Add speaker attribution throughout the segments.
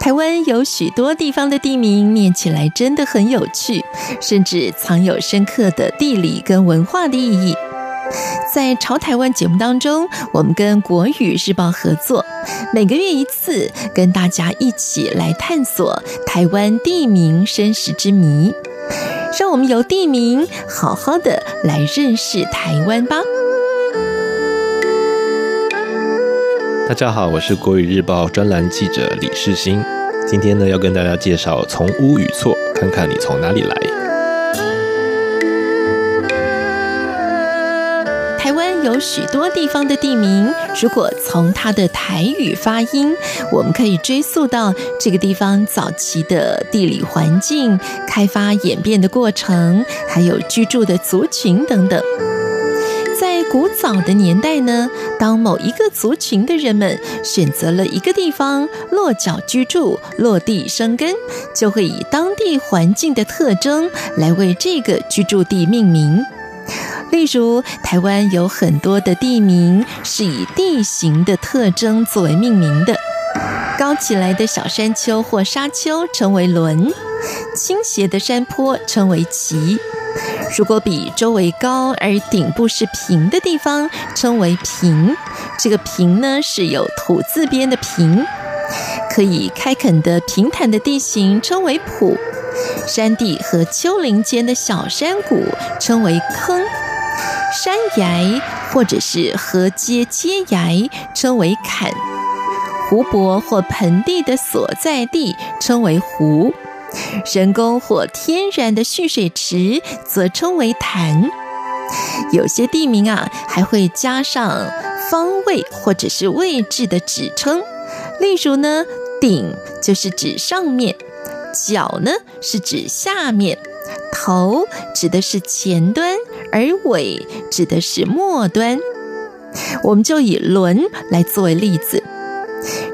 Speaker 1: 台湾有许多地方的地名，念起来真的很有趣，甚至藏有深刻的地理跟文化的意义。在《潮台湾》节目当中，我们跟国语日报合作，每个月一次，跟大家一起来探索台湾地名身世之谜，让我们由地名好好的来认识台湾吧。
Speaker 2: 大家好，我是国语日报专栏记者李世新。今天呢，要跟大家介绍从屋与错，看看你从哪里来。
Speaker 1: 台湾有许多地方的地名，如果从它的台语发音，我们可以追溯到这个地方早期的地理环境、开发演变的过程，还有居住的族群等等。在古早的年代呢，当某一个族群的人们选择了一个地方落脚居住、落地生根，就会以当地环境的特征来为这个居住地命名。例如，台湾有很多的地名是以地形的特征作为命名的，高起来的小山丘或沙丘称为仑，倾斜的山坡称为崎。如果比周围高而顶部是平的地方，称为平。这个平呢，是有土字边的平。可以开垦的平坦的地形称为埔。山地和丘陵间的小山谷称为坑。山崖或者是河阶阶崖称为坎。湖泊或盆地的所在地称为湖。人工或天然的蓄水池则称为潭。有些地名啊，还会加上方位或者是位置的指称。例如呢，顶就是指上面，脚呢是指下面，头指的是前端，而尾指的是末端。我们就以轮来作为例子。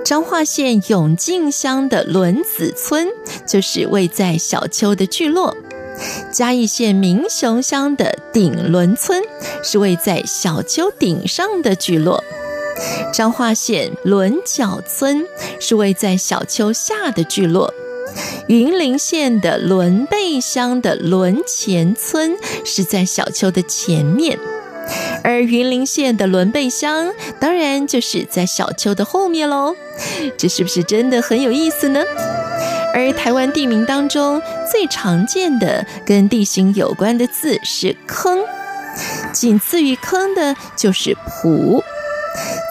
Speaker 1: 彰化县永靖乡的仑子村就是位在小丘的聚落；嘉义县民雄乡的顶仑村是位在小丘顶上的聚落；彰化县仑角村是位在小丘下的聚落；云林县的仑背乡的仑前村是在小丘的前面。而云林县的仑背乡，当然就是在小丘的后面喽。这是不是真的很有意思呢？而台湾地名当中最常见的跟地形有关的字是“坑”，仅次于“坑”的就是“埔”。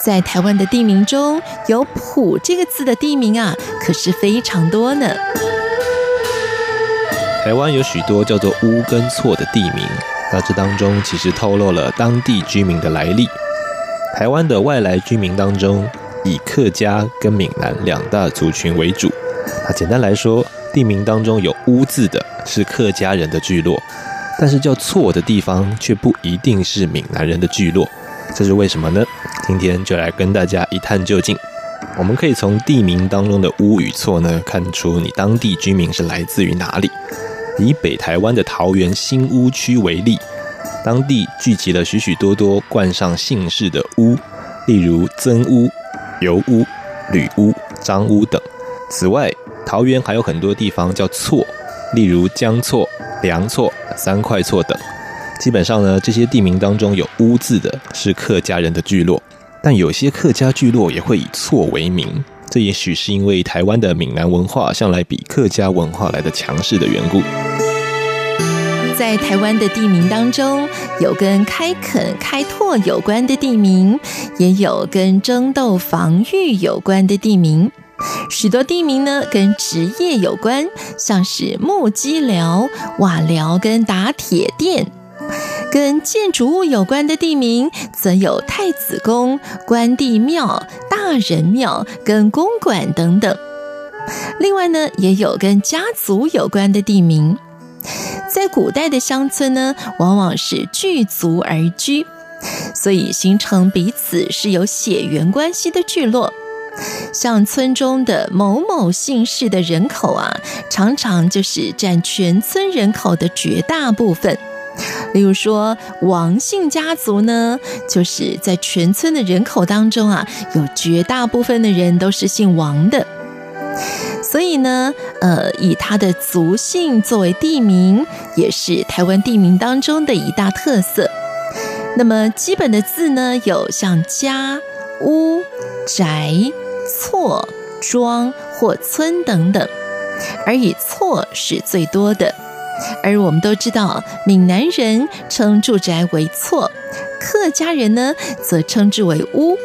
Speaker 1: 在台湾的地名中有“埔”这个字的地名啊，可是非常多呢。
Speaker 2: 台湾有许多叫做“乌”跟“错”的地名。大致当中其实透露了当地居民的来历。台湾的外来居民当中，以客家跟闽南两大族群为主。那简单来说，地名当中有“屋”字的是客家人的聚落，但是叫“错”的地方却不一定是闽南人的聚落。这是为什么呢？今天就来跟大家一探究竟。我们可以从地名当中的“屋”与“错”呢，看出你当地居民是来自于哪里。以北台湾的桃园新屋区为例，当地聚集了许许多多冠上姓氏的屋，例如曾屋、尤屋、吕屋、张屋等。此外，桃园还有很多地方叫错，例如江错、梁错、三块错等。基本上呢，这些地名当中有屋字的是客家人的聚落，但有些客家聚落也会以错为名。这也许是因为台湾的闽南文化向来比客家文化来得强势的缘故。
Speaker 1: 在台湾的地名当中，有跟开垦、开拓有关的地名，也有跟争斗、防御有关的地名。许多地名呢，跟职业有关，像是木屐寮、瓦寮跟打铁店。跟建筑物有关的地名，则有太子宫、关帝庙、大人庙跟公馆等等。另外呢，也有跟家族有关的地名。在古代的乡村呢，往往是聚族而居，所以形成彼此是有血缘关系的聚落。像村中的某某姓氏的人口啊，常常就是占全村人口的绝大部分。例如说，王姓家族呢，就是在全村的人口当中啊，有绝大部分的人都是姓王的。所以呢，呃，以他的族姓作为地名，也是台湾地名当中的一大特色。那么基本的字呢，有像家、屋、宅、厝、庄或村等等，而以厝是最多的。而我们都知道，闽南人称住宅为厝，客家人呢则称之为屋。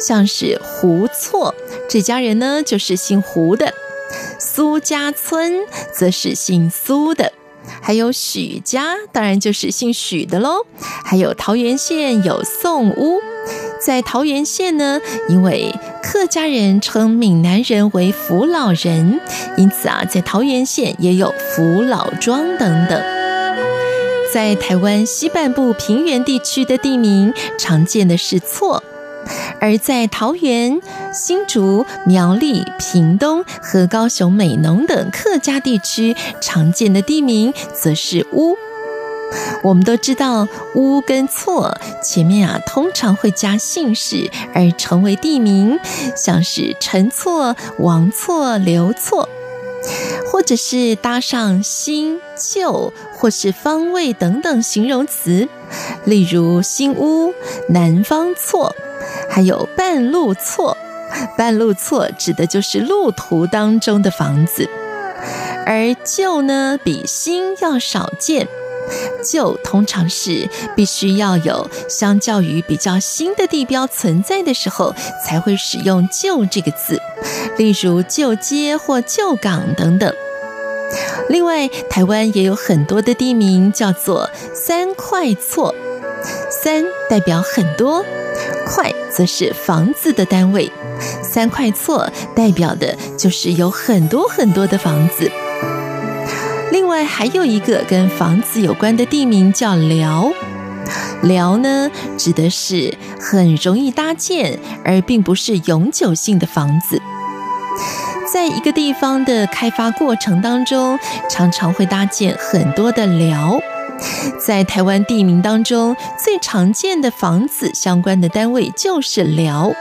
Speaker 1: 像是胡厝这家人呢，就是姓胡的。苏家村则是姓苏的，还有许家，当然就是姓许的喽。还有桃园县有宋屋，在桃园县呢，因为客家人称闽南人为福老人，因此啊，在桃园县也有福老庄等等。在台湾西半部平原地区的地名，常见的是厝。而在桃园、新竹、苗栗、屏东和高雄美浓等客家地区，常见的地名则是屋。我们都知道，屋跟厝前面啊，通常会加姓氏而成为地名，像是陈厝、王厝、刘厝，或者是搭上新、旧或是方位等等形容词，例如新屋、南方厝。还有半路厝，半路厝指的就是路途当中的房子，而旧呢，比新要少见，旧通常是必须要有相较于比较新的地标存在的时候才会使用旧这个字，例如旧街或旧港等等。另外，台湾也有很多的地名叫做三块厝，三代表很多。块则是房子的单位，三块厝代表的就是有很多很多的房子。另外还有一个跟房子有关的地名叫寮，寮呢指的是很容易搭建，而并不是永久性的房子。在一个地方的开发过程当中，常常会搭建很多的寮。在台湾地名当中，最常见的房子相关的单位就是寮。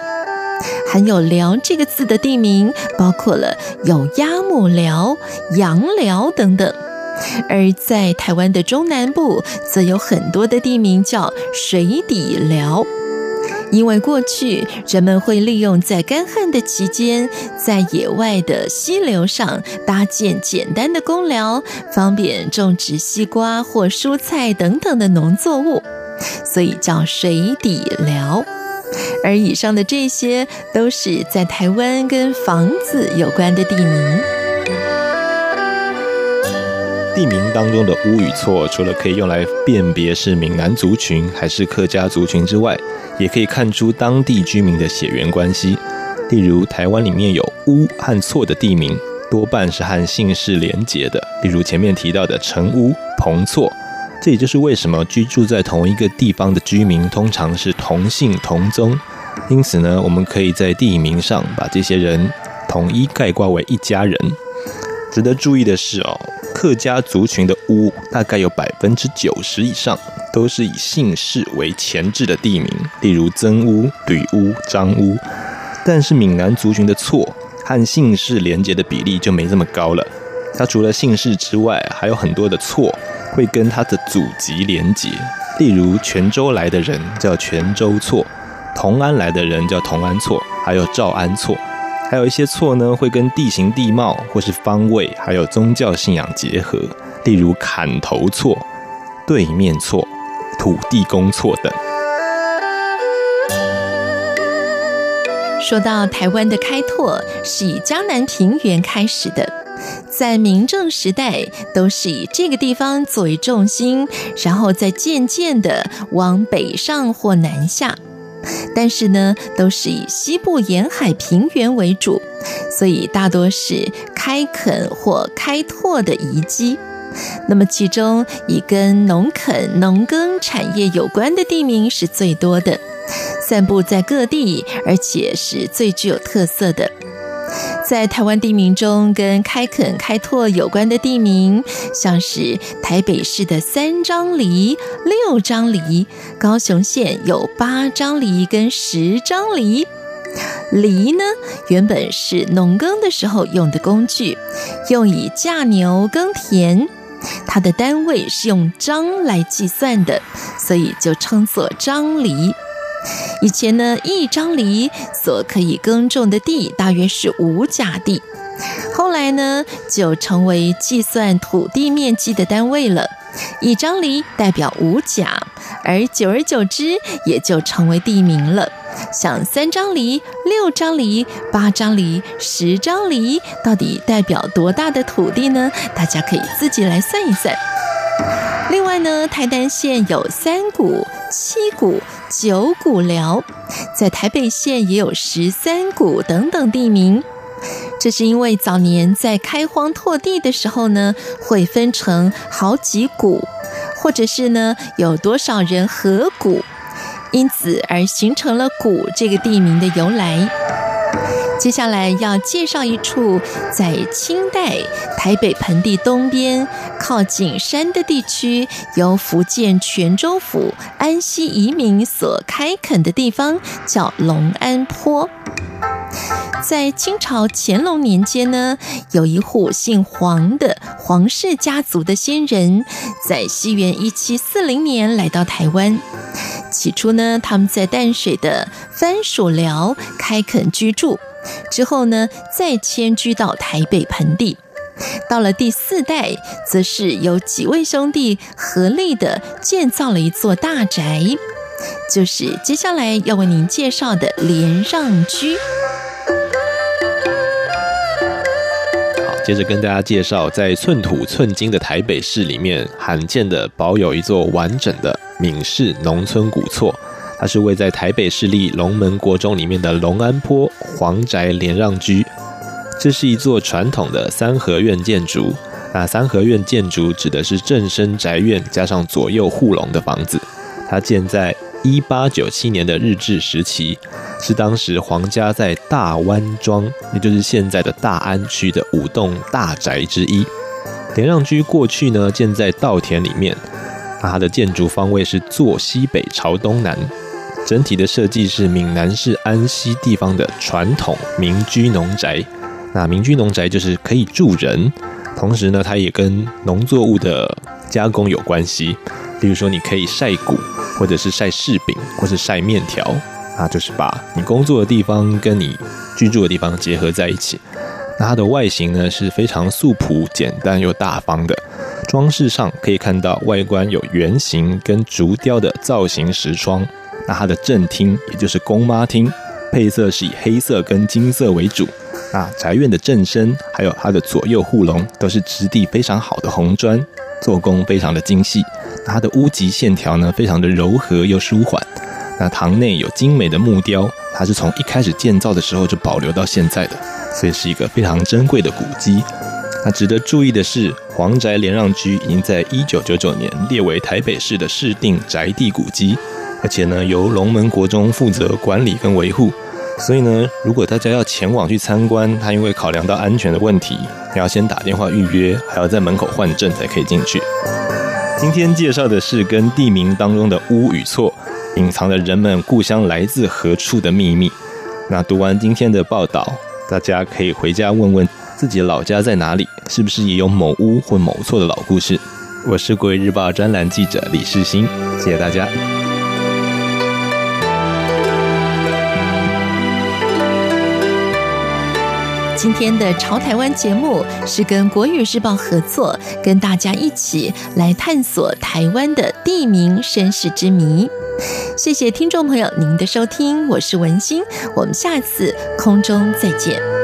Speaker 1: 含有“寮”这个字的地名，包括了有鸭母寮、洋寮等等。而在台湾的中南部，则有很多的地名叫水底寮。因为过去人们会利用在干旱的期间，在野外的溪流上搭建简单的工寮，方便种植西瓜或蔬菜等等的农作物，所以叫水底寮。而以上的这些都是在台湾跟房子有关的地名。
Speaker 2: 地名当中的屋与厝，除了可以用来辨别是闽南族群还是客家族群之外，也可以看出当地居民的血缘关系。例如，台湾里面有屋和厝的地名，多半是和姓氏连结的。例如前面提到的陈屋、彭厝，这也就是为什么居住在同一个地方的居民通常是同姓同宗。因此呢，我们可以在地名上把这些人统一概括为一家人。值得注意的是哦。客家族群的屋大概有百分之九十以上都是以姓氏为前置的地名，例如曾屋、吕屋、张屋。但是闽南族群的厝和姓氏连结的比例就没这么高了。它除了姓氏之外，还有很多的厝会跟他的祖籍连结，例如泉州来的人叫泉州错，同安来的人叫同安错，还有赵安错。还有一些错呢，会跟地形地貌或是方位，还有宗教信仰结合，例如砍头错、对面错、土地公错等。
Speaker 1: 说到台湾的开拓是以江南平原开始的，在明郑时代都是以这个地方作为重心，然后再渐渐的往北上或南下。但是呢，都是以西部沿海平原为主，所以大多是开垦或开拓的遗迹。那么，其中以跟农垦、农耕产业有关的地名是最多的，散布在各地，而且是最具有特色的。在台湾地名中，跟开垦开拓有关的地名，像是台北市的三张犁、六张犁；高雄县有八张犁跟十张犁。犁呢，原本是农耕的时候用的工具，用以驾牛耕田，它的单位是用张来计算的，所以就称作张犁。以前呢，一张犁所可以耕种的地大约是五甲地，后来呢，就成为计算土地面积的单位了。一张犁代表五甲，而久而久之，也就成为地名了。像三张犁、六张犁、八张犁、十张犁，到底代表多大的土地呢？大家可以自己来算一算。另外呢，台南县有三股、七股、九股寮，在台北县也有十三股等等地名。这是因为早年在开荒拓地的时候呢，会分成好几股，或者是呢有多少人合股，因此而形成了“股”这个地名的由来。接下来要介绍一处在清代台北盆地东边靠近山的地区，由福建泉州府安溪移民所开垦的地方，叫龙安坡。在清朝乾隆年间呢，有一户姓黄的黄氏家族的先人，在西元一七四零年来到台湾。起初呢，他们在淡水的番薯寮开垦居住。之后呢，再迁居到台北盆地。到了第四代，则是有几位兄弟合力的建造了一座大宅，就是接下来要为您介绍的连让居。
Speaker 2: 好，接着跟大家介绍，在寸土寸金的台北市里面，罕见的保有一座完整的闽式农村古厝。它是位在台北市立龙门国中里面的龙安坡黄宅连让居，这是一座传统的三合院建筑。那三合院建筑指的是正身宅院加上左右护龙的房子。它建在一八九七年的日治时期，是当时皇家在大湾庄，也就是现在的大安区的五栋大宅之一。连让居过去呢建在稻田里面，那它的建筑方位是坐西北朝东南。整体的设计是闽南市安溪地方的传统民居农宅。那民居农宅就是可以住人，同时呢，它也跟农作物的加工有关系。例如说，你可以晒谷，或者是晒柿饼，或是晒面条，那就是把你工作的地方跟你居住的地方结合在一起。那它的外形呢是非常素朴、简单又大方的。装饰上可以看到外观有圆形跟竹雕的造型石窗。那它的正厅，也就是公妈厅，配色是以黑色跟金色为主。那宅院的正身，还有它的左右护龙，都是质地非常好的红砖，做工非常的精细。那它的屋脊线条呢，非常的柔和又舒缓。那堂内有精美的木雕，它是从一开始建造的时候就保留到现在的，所以是一个非常珍贵的古迹。那值得注意的是，黄宅连让居已经在一九九九年列为台北市的市定宅地古迹。而且呢，由龙门国中负责管理跟维护，所以呢，如果大家要前往去参观，他因为考量到安全的问题，要先打电话预约，还要在门口换证才可以进去。今天介绍的是跟地名当中的屋与厝，隐藏着人们故乡来自何处的秘密。那读完今天的报道，大家可以回家问问自己老家在哪里，是不是也有某屋或某厝的老故事？我是国语日报专栏记者李世新，谢谢大家。
Speaker 1: 今天的《潮台湾》节目是跟国语日报合作，跟大家一起来探索台湾的地名身世之谜。谢谢听众朋友您的收听，我是文心，我们下次空中再见。